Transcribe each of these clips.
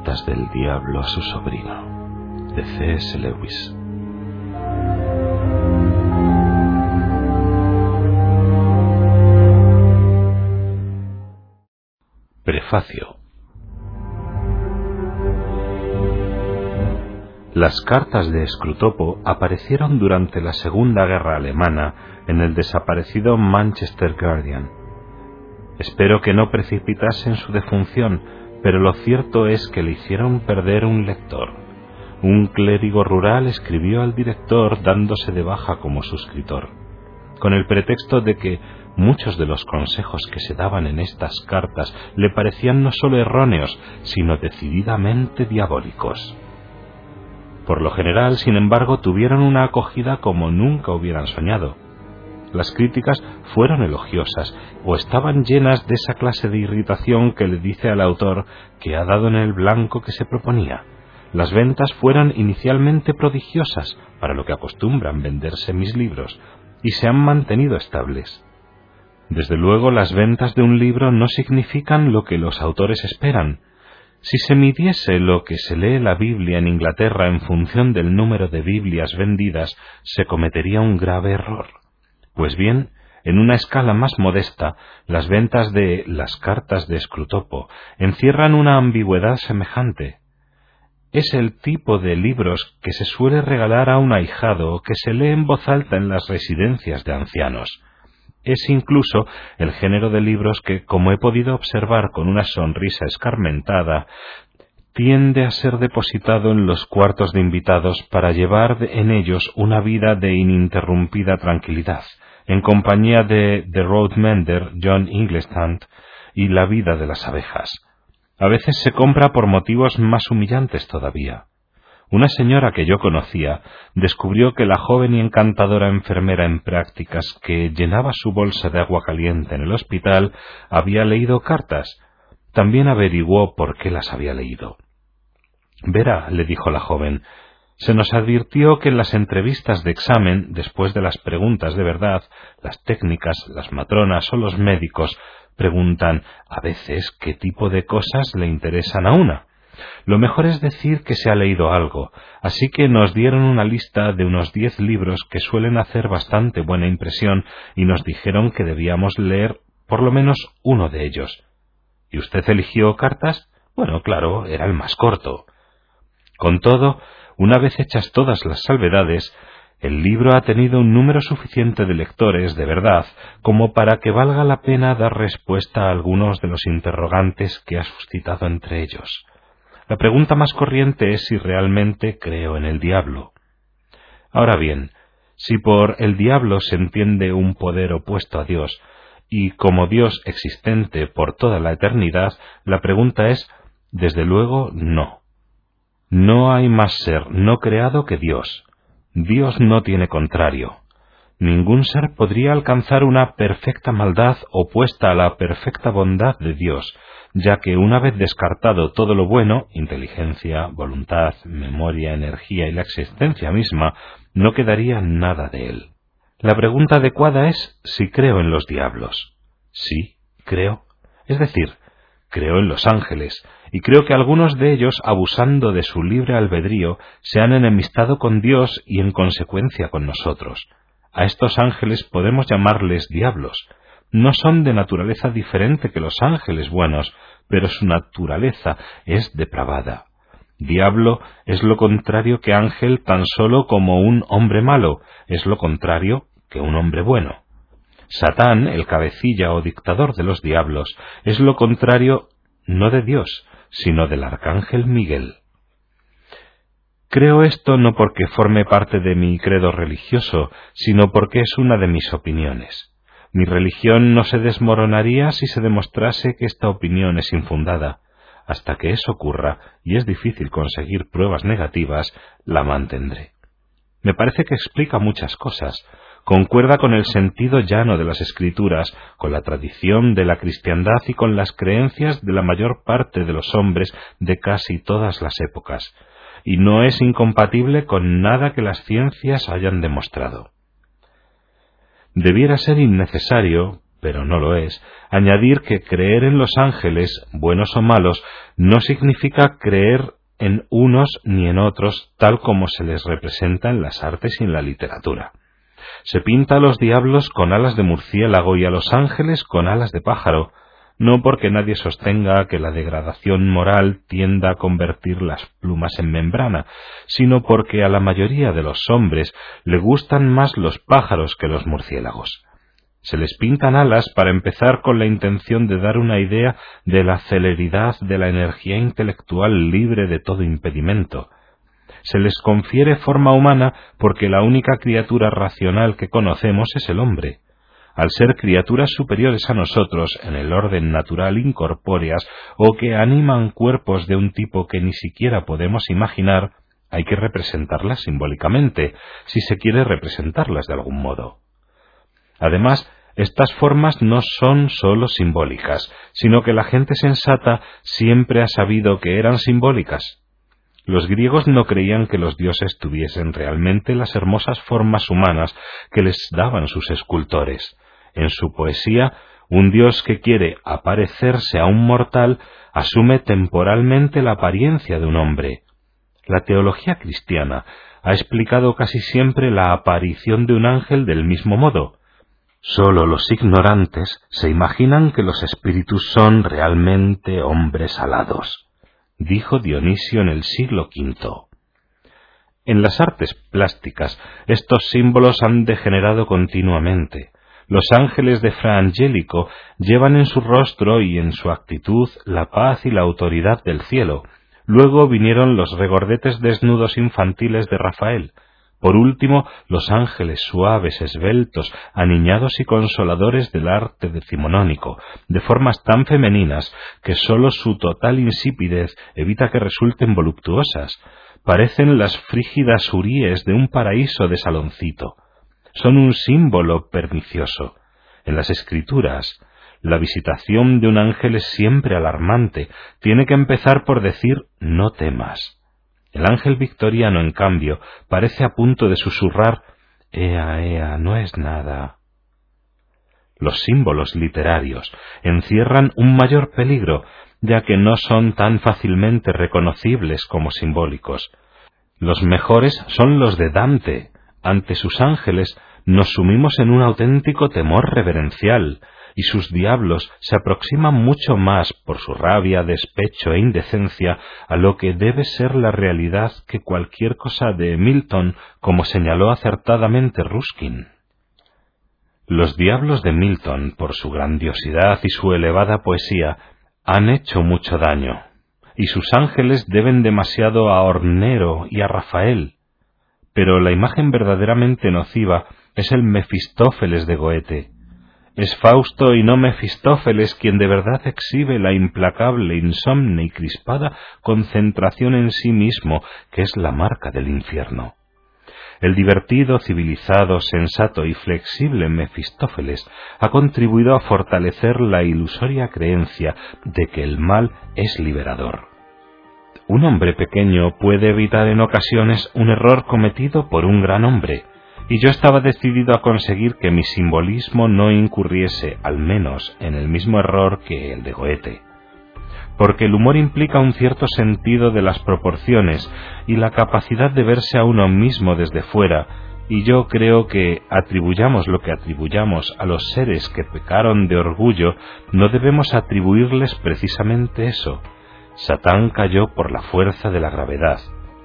Cartas del Diablo a su sobrino, de C.S. Lewis. Prefacio Las cartas de Scrutopo aparecieron durante la Segunda Guerra Alemana en el desaparecido Manchester Guardian. Espero que no precipitasen su defunción, pero lo cierto es que le hicieron perder un lector. Un clérigo rural escribió al director dándose de baja como suscriptor, con el pretexto de que muchos de los consejos que se daban en estas cartas le parecían no solo erróneos, sino decididamente diabólicos. Por lo general, sin embargo, tuvieron una acogida como nunca hubieran soñado. Las críticas fueron elogiosas o estaban llenas de esa clase de irritación que le dice al autor que ha dado en el blanco que se proponía. Las ventas fueron inicialmente prodigiosas para lo que acostumbran venderse mis libros y se han mantenido estables. Desde luego las ventas de un libro no significan lo que los autores esperan. Si se midiese lo que se lee la Biblia en Inglaterra en función del número de Biblias vendidas, se cometería un grave error. Pues bien, en una escala más modesta, las ventas de las cartas de Scrutopo encierran una ambigüedad semejante. Es el tipo de libros que se suele regalar a un ahijado que se lee en voz alta en las residencias de ancianos. Es incluso el género de libros que, como he podido observar con una sonrisa escarmentada, tiende a ser depositado en los cuartos de invitados para llevar en ellos una vida de ininterrumpida tranquilidad, en compañía de The Roadmender, John Inglestant y La vida de las abejas. A veces se compra por motivos más humillantes todavía. Una señora que yo conocía descubrió que la joven y encantadora enfermera en prácticas que llenaba su bolsa de agua caliente en el hospital había leído cartas. También averiguó por qué las había leído. Verá, le dijo la joven, se nos advirtió que en las entrevistas de examen, después de las preguntas de verdad, las técnicas, las matronas o los médicos preguntan a veces qué tipo de cosas le interesan a una. Lo mejor es decir que se ha leído algo, así que nos dieron una lista de unos diez libros que suelen hacer bastante buena impresión y nos dijeron que debíamos leer por lo menos uno de ellos. ¿Y usted eligió cartas? Bueno, claro, era el más corto. Con todo, una vez hechas todas las salvedades, el libro ha tenido un número suficiente de lectores de verdad como para que valga la pena dar respuesta a algunos de los interrogantes que ha suscitado entre ellos. La pregunta más corriente es si realmente creo en el diablo. Ahora bien, si por el diablo se entiende un poder opuesto a Dios, y como Dios existente por toda la eternidad, la pregunta es, desde luego, no. No hay más ser no creado que Dios. Dios no tiene contrario. Ningún ser podría alcanzar una perfecta maldad opuesta a la perfecta bondad de Dios, ya que una vez descartado todo lo bueno, inteligencia, voluntad, memoria, energía y la existencia misma, no quedaría nada de él. La pregunta adecuada es si creo en los diablos. Sí, creo. Es decir, creo en los ángeles, y creo que algunos de ellos, abusando de su libre albedrío, se han enemistado con Dios y en consecuencia con nosotros. A estos ángeles podemos llamarles diablos. No son de naturaleza diferente que los ángeles buenos, pero su naturaleza es depravada. Diablo es lo contrario que ángel tan solo como un hombre malo, es lo contrario que un hombre bueno. Satán, el cabecilla o dictador de los diablos, es lo contrario no de Dios, sino del arcángel Miguel. Creo esto no porque forme parte de mi credo religioso, sino porque es una de mis opiniones. Mi religión no se desmoronaría si se demostrase que esta opinión es infundada. Hasta que eso ocurra, y es difícil conseguir pruebas negativas, la mantendré. Me parece que explica muchas cosas, concuerda con el sentido llano de las escrituras, con la tradición de la cristiandad y con las creencias de la mayor parte de los hombres de casi todas las épocas, y no es incompatible con nada que las ciencias hayan demostrado. Debiera ser innecesario, pero no lo es, añadir que creer en los ángeles, buenos o malos, no significa creer en unos ni en otros tal como se les representa en las artes y en la literatura. Se pinta a los diablos con alas de murciélago y a los ángeles con alas de pájaro, no porque nadie sostenga que la degradación moral tienda a convertir las plumas en membrana, sino porque a la mayoría de los hombres le gustan más los pájaros que los murciélagos. Se les pintan alas para empezar con la intención de dar una idea de la celeridad de la energía intelectual libre de todo impedimento. Se les confiere forma humana porque la única criatura racional que conocemos es el hombre al ser criaturas superiores a nosotros en el orden natural incorpóreas o que animan cuerpos de un tipo que ni siquiera podemos imaginar, hay que representarlas simbólicamente, si se quiere representarlas de algún modo. Además, estas formas no son sólo simbólicas, sino que la gente sensata siempre ha sabido que eran simbólicas. Los griegos no creían que los dioses tuviesen realmente las hermosas formas humanas que les daban sus escultores. En su poesía, un dios que quiere aparecerse a un mortal asume temporalmente la apariencia de un hombre. La teología cristiana ha explicado casi siempre la aparición de un ángel del mismo modo. Sólo los ignorantes se imaginan que los espíritus son realmente hombres alados, dijo Dionisio en el siglo V. En las artes plásticas estos símbolos han degenerado continuamente. Los ángeles de Fra Angelico llevan en su rostro y en su actitud la paz y la autoridad del cielo. Luego vinieron los regordetes desnudos infantiles de Rafael. Por último, los ángeles suaves, esbeltos, aniñados y consoladores del arte decimonónico, de formas tan femeninas que sólo su total insipidez evita que resulten voluptuosas. Parecen las frígidas uríes de un paraíso de saloncito son un símbolo pernicioso. En las escrituras, la visitación de un ángel es siempre alarmante. Tiene que empezar por decir no temas. El ángel victoriano, en cambio, parece a punto de susurrar Ea, ea, no es nada. Los símbolos literarios encierran un mayor peligro, ya que no son tan fácilmente reconocibles como simbólicos. Los mejores son los de Dante, ante sus ángeles nos sumimos en un auténtico temor reverencial, y sus diablos se aproximan mucho más por su rabia, despecho e indecencia a lo que debe ser la realidad que cualquier cosa de Milton, como señaló acertadamente Ruskin. Los diablos de Milton, por su grandiosidad y su elevada poesía, han hecho mucho daño, y sus ángeles deben demasiado a Hornero y a Rafael, pero la imagen verdaderamente nociva es el Mefistófeles de Goethe. Es Fausto y no Mefistófeles quien de verdad exhibe la implacable, insomne y crispada concentración en sí mismo, que es la marca del infierno. El divertido, civilizado, sensato y flexible Mefistófeles ha contribuido a fortalecer la ilusoria creencia de que el mal es liberador. Un hombre pequeño puede evitar en ocasiones un error cometido por un gran hombre, y yo estaba decidido a conseguir que mi simbolismo no incurriese al menos en el mismo error que el de Goethe. Porque el humor implica un cierto sentido de las proporciones y la capacidad de verse a uno mismo desde fuera, y yo creo que atribuyamos lo que atribuyamos a los seres que pecaron de orgullo, no debemos atribuirles precisamente eso, Satán cayó por la fuerza de la gravedad,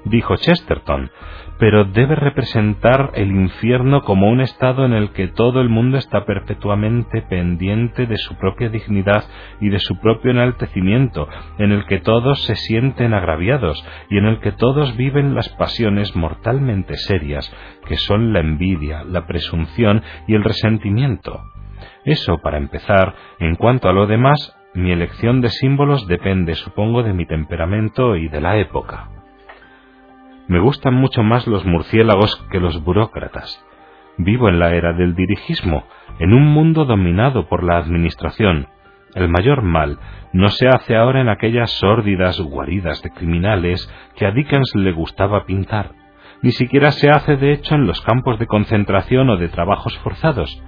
dijo Chesterton, pero debe representar el infierno como un estado en el que todo el mundo está perpetuamente pendiente de su propia dignidad y de su propio enaltecimiento, en el que todos se sienten agraviados y en el que todos viven las pasiones mortalmente serias, que son la envidia, la presunción y el resentimiento. Eso, para empezar, en cuanto a lo demás, mi elección de símbolos depende, supongo, de mi temperamento y de la época. Me gustan mucho más los murciélagos que los burócratas. Vivo en la era del dirigismo, en un mundo dominado por la administración. El mayor mal no se hace ahora en aquellas sórdidas guaridas de criminales que a Dickens le gustaba pintar. Ni siquiera se hace de hecho en los campos de concentración o de trabajos forzados.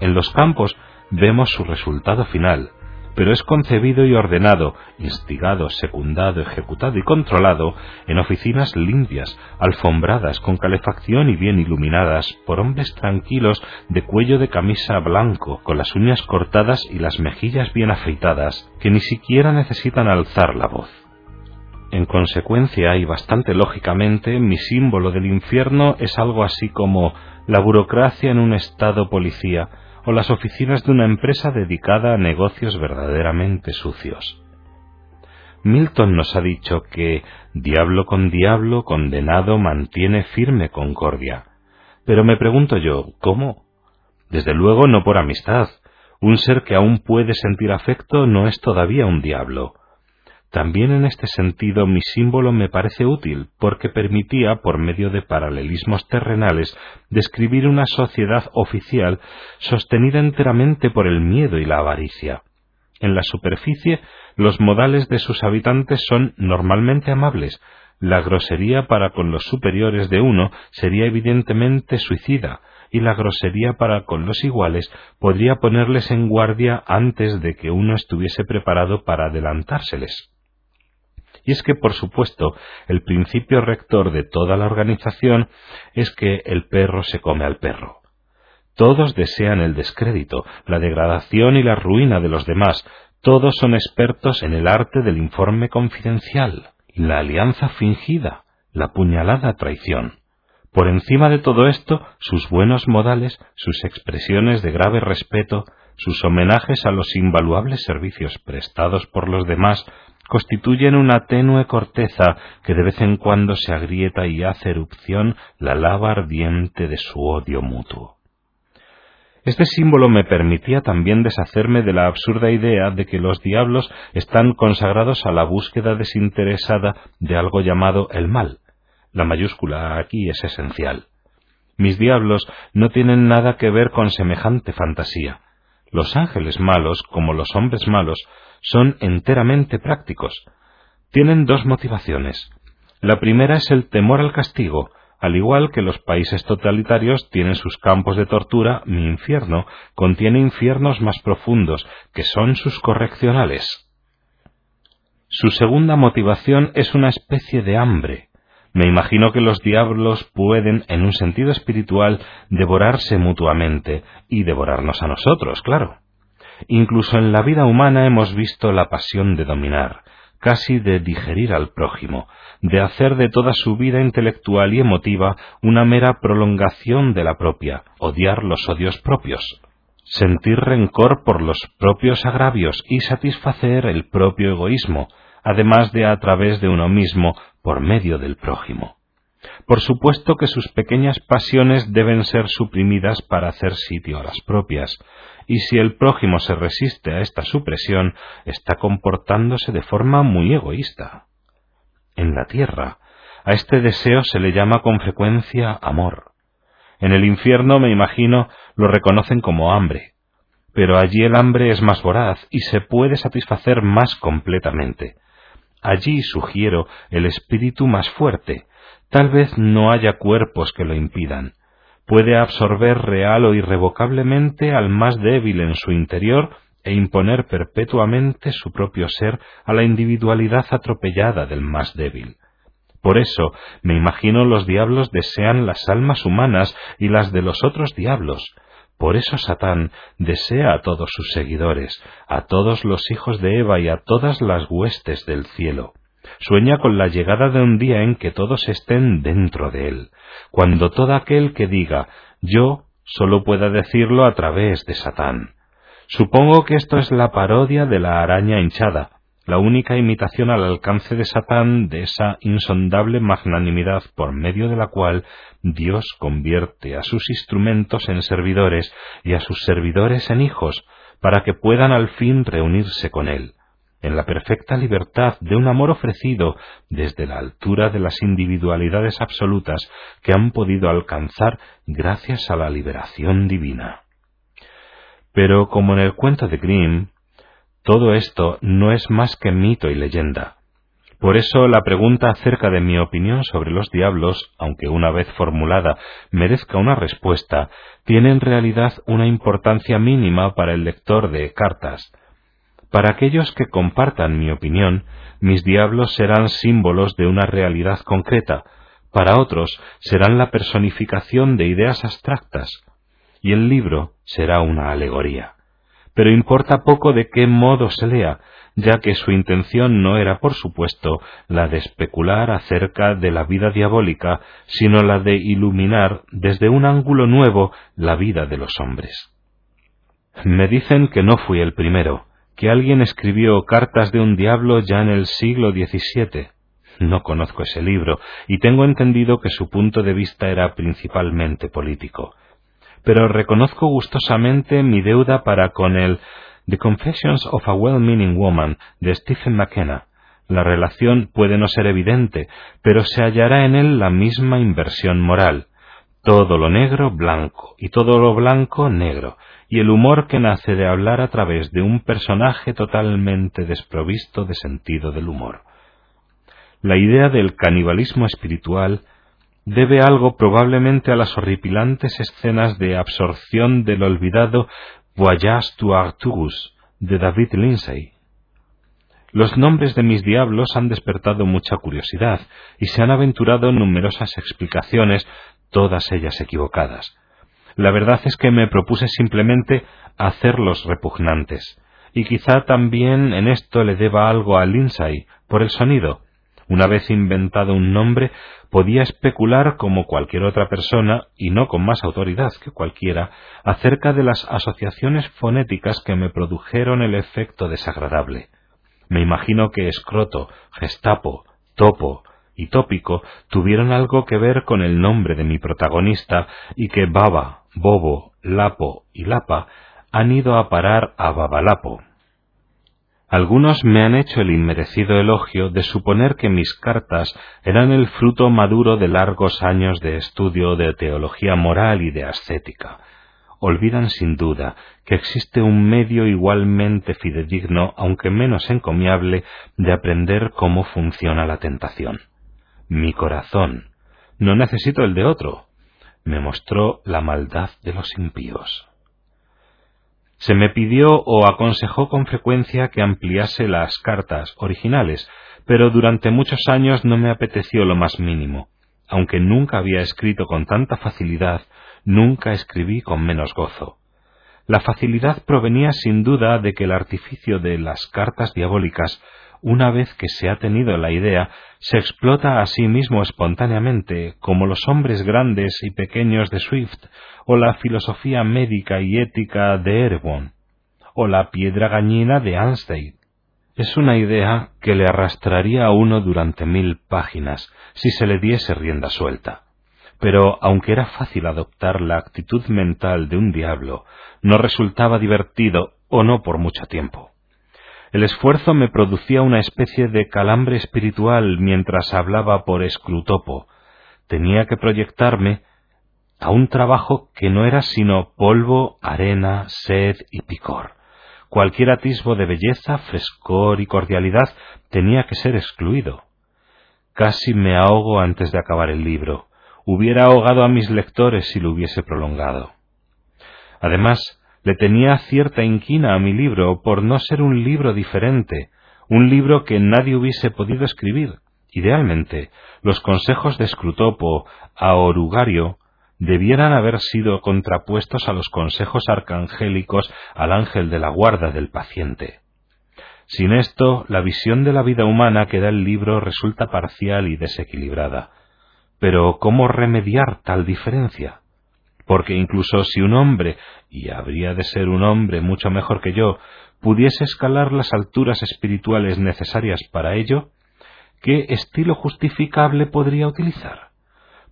En los campos vemos su resultado final, pero es concebido y ordenado, instigado, secundado, ejecutado y controlado en oficinas limpias, alfombradas, con calefacción y bien iluminadas, por hombres tranquilos de cuello de camisa blanco, con las uñas cortadas y las mejillas bien afeitadas, que ni siquiera necesitan alzar la voz. En consecuencia y bastante lógicamente, mi símbolo del infierno es algo así como la burocracia en un estado policía, o las oficinas de una empresa dedicada a negocios verdaderamente sucios. Milton nos ha dicho que diablo con diablo condenado mantiene firme concordia. Pero me pregunto yo, ¿cómo? Desde luego no por amistad. Un ser que aún puede sentir afecto no es todavía un diablo. También en este sentido mi símbolo me parece útil porque permitía, por medio de paralelismos terrenales, describir una sociedad oficial sostenida enteramente por el miedo y la avaricia. En la superficie, los modales de sus habitantes son normalmente amables, la grosería para con los superiores de uno sería evidentemente suicida, y la grosería para con los iguales podría ponerles en guardia antes de que uno estuviese preparado para adelantárseles. Y es que, por supuesto, el principio rector de toda la organización es que el perro se come al perro. Todos desean el descrédito, la degradación y la ruina de los demás. Todos son expertos en el arte del informe confidencial, la alianza fingida, la puñalada traición. Por encima de todo esto, sus buenos modales, sus expresiones de grave respeto, sus homenajes a los invaluables servicios prestados por los demás constituyen una tenue corteza que de vez en cuando se agrieta y hace erupción la lava ardiente de su odio mutuo. Este símbolo me permitía también deshacerme de la absurda idea de que los diablos están consagrados a la búsqueda desinteresada de algo llamado el mal. La mayúscula aquí es esencial. Mis diablos no tienen nada que ver con semejante fantasía. Los ángeles malos, como los hombres malos, son enteramente prácticos. Tienen dos motivaciones. La primera es el temor al castigo, al igual que los países totalitarios tienen sus campos de tortura, mi infierno contiene infiernos más profundos, que son sus correccionales. Su segunda motivación es una especie de hambre. Me imagino que los diablos pueden, en un sentido espiritual, devorarse mutuamente y devorarnos a nosotros, claro. Incluso en la vida humana hemos visto la pasión de dominar, casi de digerir al prójimo, de hacer de toda su vida intelectual y emotiva una mera prolongación de la propia, odiar los odios propios, sentir rencor por los propios agravios y satisfacer el propio egoísmo, además de a través de uno mismo por medio del prójimo. Por supuesto que sus pequeñas pasiones deben ser suprimidas para hacer sitio a las propias, y si el prójimo se resiste a esta supresión, está comportándose de forma muy egoísta. En la tierra, a este deseo se le llama con frecuencia amor. En el infierno, me imagino, lo reconocen como hambre, pero allí el hambre es más voraz y se puede satisfacer más completamente. Allí sugiero el espíritu más fuerte, tal vez no haya cuerpos que lo impidan, puede absorber real o irrevocablemente al más débil en su interior e imponer perpetuamente su propio ser a la individualidad atropellada del más débil. Por eso, me imagino los diablos desean las almas humanas y las de los otros diablos. Por eso Satán desea a todos sus seguidores, a todos los hijos de Eva y a todas las huestes del cielo. Sueña con la llegada de un día en que todos estén dentro de él, cuando todo aquel que diga yo solo pueda decirlo a través de Satán. Supongo que esto es la parodia de la araña hinchada, la única imitación al alcance de Satán de esa insondable magnanimidad por medio de la cual Dios convierte a sus instrumentos en servidores y a sus servidores en hijos, para que puedan al fin reunirse con Él en la perfecta libertad de un amor ofrecido desde la altura de las individualidades absolutas que han podido alcanzar gracias a la liberación divina. Pero como en el cuento de Grimm, todo esto no es más que mito y leyenda. Por eso la pregunta acerca de mi opinión sobre los diablos, aunque una vez formulada merezca una respuesta, tiene en realidad una importancia mínima para el lector de cartas. Para aquellos que compartan mi opinión, mis diablos serán símbolos de una realidad concreta, para otros serán la personificación de ideas abstractas, y el libro será una alegoría. Pero importa poco de qué modo se lea, ya que su intención no era, por supuesto, la de especular acerca de la vida diabólica, sino la de iluminar desde un ángulo nuevo la vida de los hombres. Me dicen que no fui el primero, que alguien escribió Cartas de un Diablo ya en el siglo XVII. No conozco ese libro, y tengo entendido que su punto de vista era principalmente político. Pero reconozco gustosamente mi deuda para con el The Confessions of a Well-Meaning Woman de Stephen McKenna. La relación puede no ser evidente, pero se hallará en él la misma inversión moral. Todo lo negro blanco y todo lo blanco negro, y el humor que nace de hablar a través de un personaje totalmente desprovisto de sentido del humor. La idea del canibalismo espiritual debe algo probablemente a las horripilantes escenas de absorción del olvidado Voyage to Arturus de David Lindsay. Los nombres de mis diablos han despertado mucha curiosidad y se han aventurado numerosas explicaciones, todas ellas equivocadas. La verdad es que me propuse simplemente hacerlos repugnantes, y quizá también en esto le deba algo a Lindsay por el sonido, una vez inventado un nombre, podía especular como cualquier otra persona, y no con más autoridad que cualquiera, acerca de las asociaciones fonéticas que me produjeron el efecto desagradable. Me imagino que escroto, gestapo, topo y tópico tuvieron algo que ver con el nombre de mi protagonista y que baba, bobo, lapo y lapa han ido a parar a babalapo. Algunos me han hecho el inmerecido elogio de suponer que mis cartas eran el fruto maduro de largos años de estudio de teología moral y de ascética. Olvidan sin duda que existe un medio igualmente fidedigno, aunque menos encomiable, de aprender cómo funciona la tentación. Mi corazón. No necesito el de otro. Me mostró la maldad de los impíos. Se me pidió o aconsejó con frecuencia que ampliase las cartas originales, pero durante muchos años no me apeteció lo más mínimo. Aunque nunca había escrito con tanta facilidad, nunca escribí con menos gozo. La facilidad provenía sin duda de que el artificio de las cartas diabólicas una vez que se ha tenido la idea, se explota a sí mismo espontáneamente, como los hombres grandes y pequeños de Swift, o la filosofía médica y ética de Erewhon, o la piedra gañina de Anstey. Es una idea que le arrastraría a uno durante mil páginas si se le diese rienda suelta. Pero aunque era fácil adoptar la actitud mental de un diablo, no resultaba divertido o no por mucho tiempo. El esfuerzo me producía una especie de calambre espiritual mientras hablaba por escrutopo. Tenía que proyectarme a un trabajo que no era sino polvo, arena, sed y picor. Cualquier atisbo de belleza, frescor y cordialidad tenía que ser excluido. Casi me ahogo antes de acabar el libro. Hubiera ahogado a mis lectores si lo hubiese prolongado. Además, le tenía cierta inquina a mi libro por no ser un libro diferente, un libro que nadie hubiese podido escribir. Idealmente, los consejos de Scrutopo a Orugario debieran haber sido contrapuestos a los consejos arcangélicos al ángel de la guarda del paciente. Sin esto, la visión de la vida humana que da el libro resulta parcial y desequilibrada. Pero ¿cómo remediar tal diferencia? Porque incluso si un hombre, y habría de ser un hombre mucho mejor que yo, pudiese escalar las alturas espirituales necesarias para ello, ¿qué estilo justificable podría utilizar?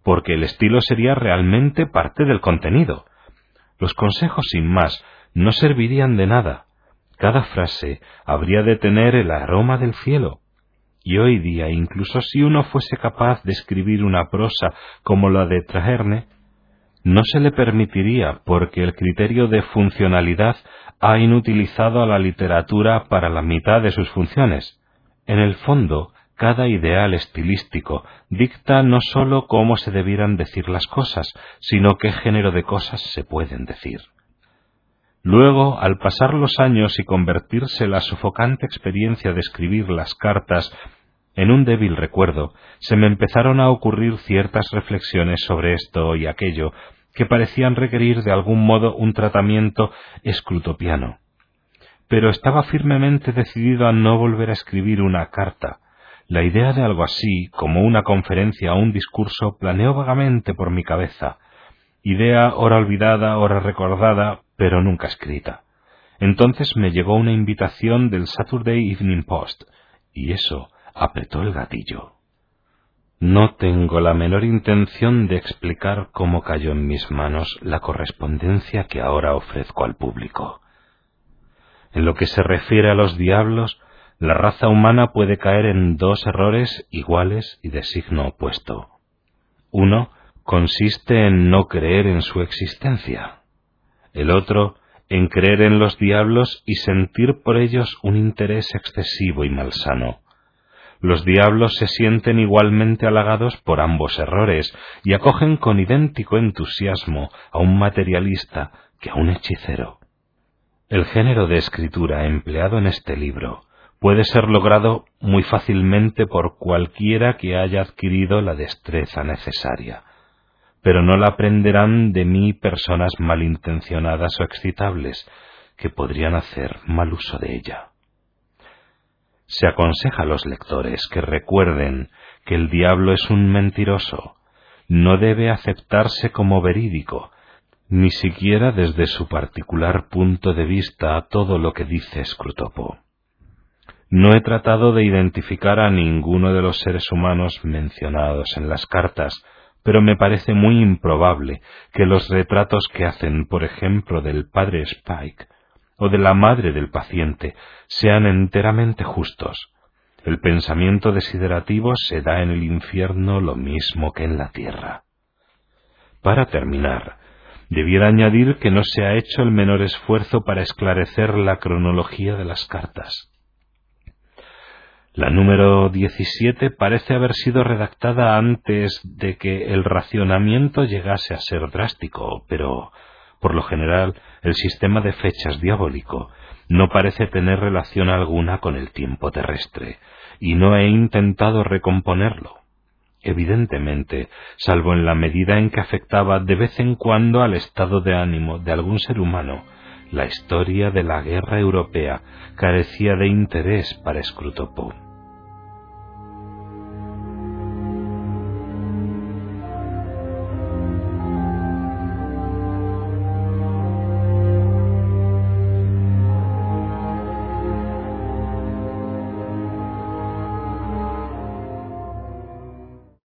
Porque el estilo sería realmente parte del contenido. Los consejos sin más no servirían de nada. Cada frase habría de tener el aroma del cielo. Y hoy día, incluso si uno fuese capaz de escribir una prosa como la de Traherne, no se le permitiría porque el criterio de funcionalidad ha inutilizado a la literatura para la mitad de sus funciones. En el fondo, cada ideal estilístico dicta no sólo cómo se debieran decir las cosas, sino qué género de cosas se pueden decir. Luego, al pasar los años y convertirse la sofocante experiencia de escribir las cartas en un débil recuerdo, se me empezaron a ocurrir ciertas reflexiones sobre esto y aquello que parecían requerir de algún modo un tratamiento escrutopiano. Pero estaba firmemente decidido a no volver a escribir una carta. La idea de algo así, como una conferencia o un discurso, planeó vagamente por mi cabeza. Idea ora olvidada, ora recordada, pero nunca escrita. Entonces me llegó una invitación del Saturday Evening Post, y eso apretó el gatillo. No tengo la menor intención de explicar cómo cayó en mis manos la correspondencia que ahora ofrezco al público. En lo que se refiere a los diablos, la raza humana puede caer en dos errores iguales y de signo opuesto. Uno consiste en no creer en su existencia. El otro en creer en los diablos y sentir por ellos un interés excesivo y malsano los diablos se sienten igualmente halagados por ambos errores y acogen con idéntico entusiasmo a un materialista que a un hechicero. El género de escritura empleado en este libro puede ser logrado muy fácilmente por cualquiera que haya adquirido la destreza necesaria, pero no la aprenderán de mí personas malintencionadas o excitables que podrían hacer mal uso de ella. Se aconseja a los lectores que recuerden que el diablo es un mentiroso, no debe aceptarse como verídico, ni siquiera desde su particular punto de vista a todo lo que dice Scrutopo. No he tratado de identificar a ninguno de los seres humanos mencionados en las cartas, pero me parece muy improbable que los retratos que hacen, por ejemplo, del padre Spike, o de la madre del paciente sean enteramente justos. El pensamiento desiderativo se da en el infierno lo mismo que en la tierra. Para terminar, debiera añadir que no se ha hecho el menor esfuerzo para esclarecer la cronología de las cartas. La número 17 parece haber sido redactada antes de que el racionamiento llegase a ser drástico, pero por lo general, el sistema de fechas diabólico no parece tener relación alguna con el tiempo terrestre, y no he intentado recomponerlo. Evidentemente, salvo en la medida en que afectaba de vez en cuando al estado de ánimo de algún ser humano, la historia de la guerra europea carecía de interés para Scrutopo.